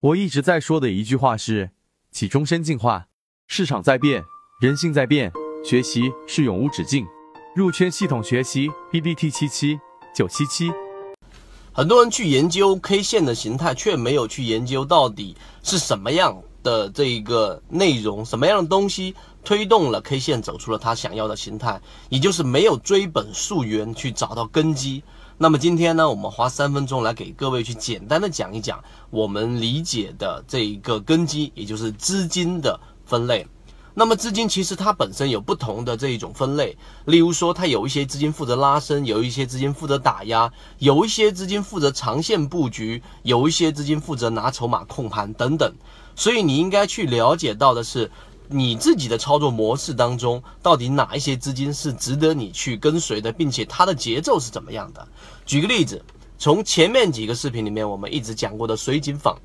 我一直在说的一句话是：起终身进化，市场在变，人性在变，学习是永无止境。入圈系统学习，B B T 七七九七七。很多人去研究 K 线的形态，却没有去研究到底是什么样的这一个内容，什么样的东西推动了 K 线走出了他想要的形态，也就是没有追本溯源去找到根基。那么今天呢，我们花三分钟来给各位去简单的讲一讲我们理解的这一个根基，也就是资金的分类。那么资金其实它本身有不同的这一种分类，例如说它有一些资金负责拉升，有一些资金负责打压，有一些资金负责长线布局，有一些资金负责拿筹码控盘等等。所以你应该去了解到的是。你自己的操作模式当中，到底哪一些资金是值得你去跟随的，并且它的节奏是怎么样的？举个例子，从前面几个视频里面我们一直讲过的水井坊，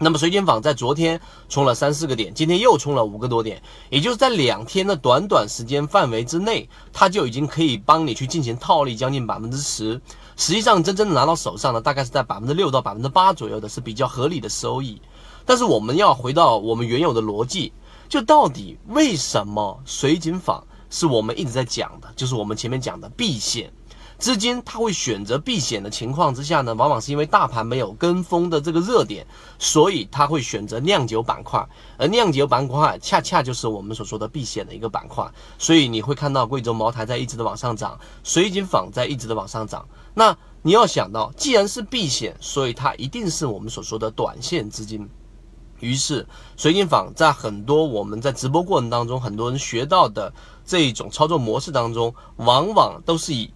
那么水井坊在昨天冲了三四个点，今天又冲了五个多点，也就是在两天的短短时间范围之内，它就已经可以帮你去进行套利将近百分之十。实际上，真正的拿到手上的大概是在百分之六到百分之八左右的，是比较合理的收益。但是我们要回到我们原有的逻辑。就到底为什么水井坊是我们一直在讲的，就是我们前面讲的避险资金，它会选择避险的情况之下呢，往往是因为大盘没有跟风的这个热点，所以它会选择酿酒板块，而酿酒板块恰恰就是我们所说的避险的一个板块，所以你会看到贵州茅台在一直的往上涨，水井坊在一直的往上涨。那你要想到，既然是避险，所以它一定是我们所说的短线资金。于是，水晶坊在很多我们在直播过程当中，很多人学到的这一种操作模式当中，往往都是以。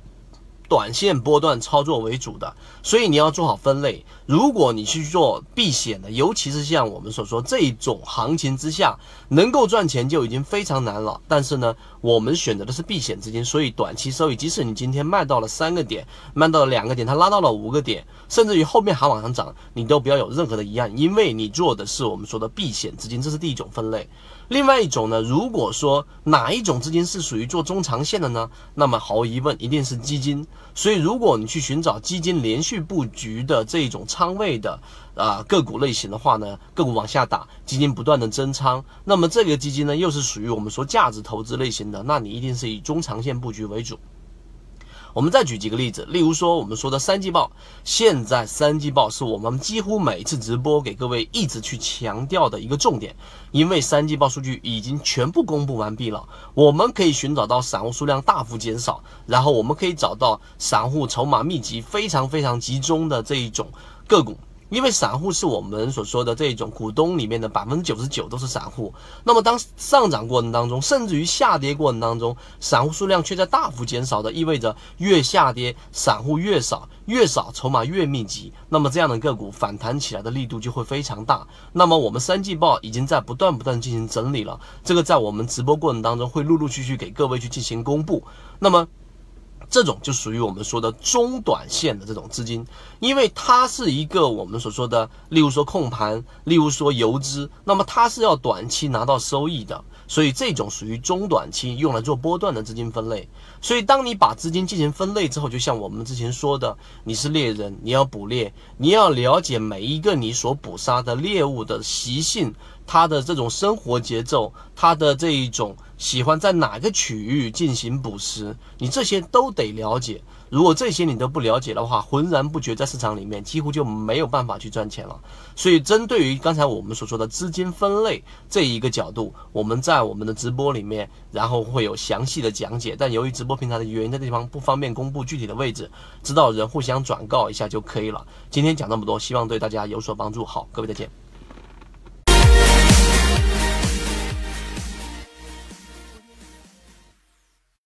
短线波段操作为主的，所以你要做好分类。如果你去做避险的，尤其是像我们所说这种行情之下，能够赚钱就已经非常难了。但是呢，我们选择的是避险资金，所以短期收益，即使你今天卖到了三个点，卖到了两个点，它拉到了五个点，甚至于后面还往上涨，你都不要有任何的遗憾，因为你做的是我们说的避险资金，这是第一种分类。另外一种呢，如果说哪一种资金是属于做中长线的呢？那么毫无疑问，一定是基金。所以，如果你去寻找基金连续布局的这种仓位的啊个股类型的话呢，个股往下打，基金不断的增仓，那么这个基金呢又是属于我们说价值投资类型的，那你一定是以中长线布局为主。我们再举几个例子，例如说我们说的三季报，现在三季报是我们几乎每次直播给各位一直去强调的一个重点，因为三季报数据已经全部公布完毕了，我们可以寻找到散户数量大幅减少，然后我们可以找到散户筹码密集非常非常集中的这一种个股。因为散户是我们所说的这种股东里面的百分之九十九都是散户，那么当上涨过程当中，甚至于下跌过程当中，散户数量却在大幅减少的，意味着越下跌散户越少，越少筹码越密集，那么这样的个股反弹起来的力度就会非常大。那么我们三季报已经在不断不断进行整理了，这个在我们直播过程当中会陆陆续续给各位去进行公布。那么。这种就属于我们说的中短线的这种资金，因为它是一个我们所说的，例如说控盘，例如说游资，那么它是要短期拿到收益的，所以这种属于中短期用来做波段的资金分类。所以当你把资金进行分类之后，就像我们之前说的，你是猎人，你要捕猎，你要了解每一个你所捕杀的猎物的习性。它的这种生活节奏，它的这一种喜欢在哪个区域进行捕食，你这些都得了解。如果这些你都不了解的话，浑然不觉在市场里面几乎就没有办法去赚钱了。所以，针对于刚才我们所说的资金分类这一个角度，我们在我们的直播里面，然后会有详细的讲解。但由于直播平台的原因，这地方不方便公布具体的位置，知道人互相转告一下就可以了。今天讲这么多，希望对大家有所帮助。好，各位再见。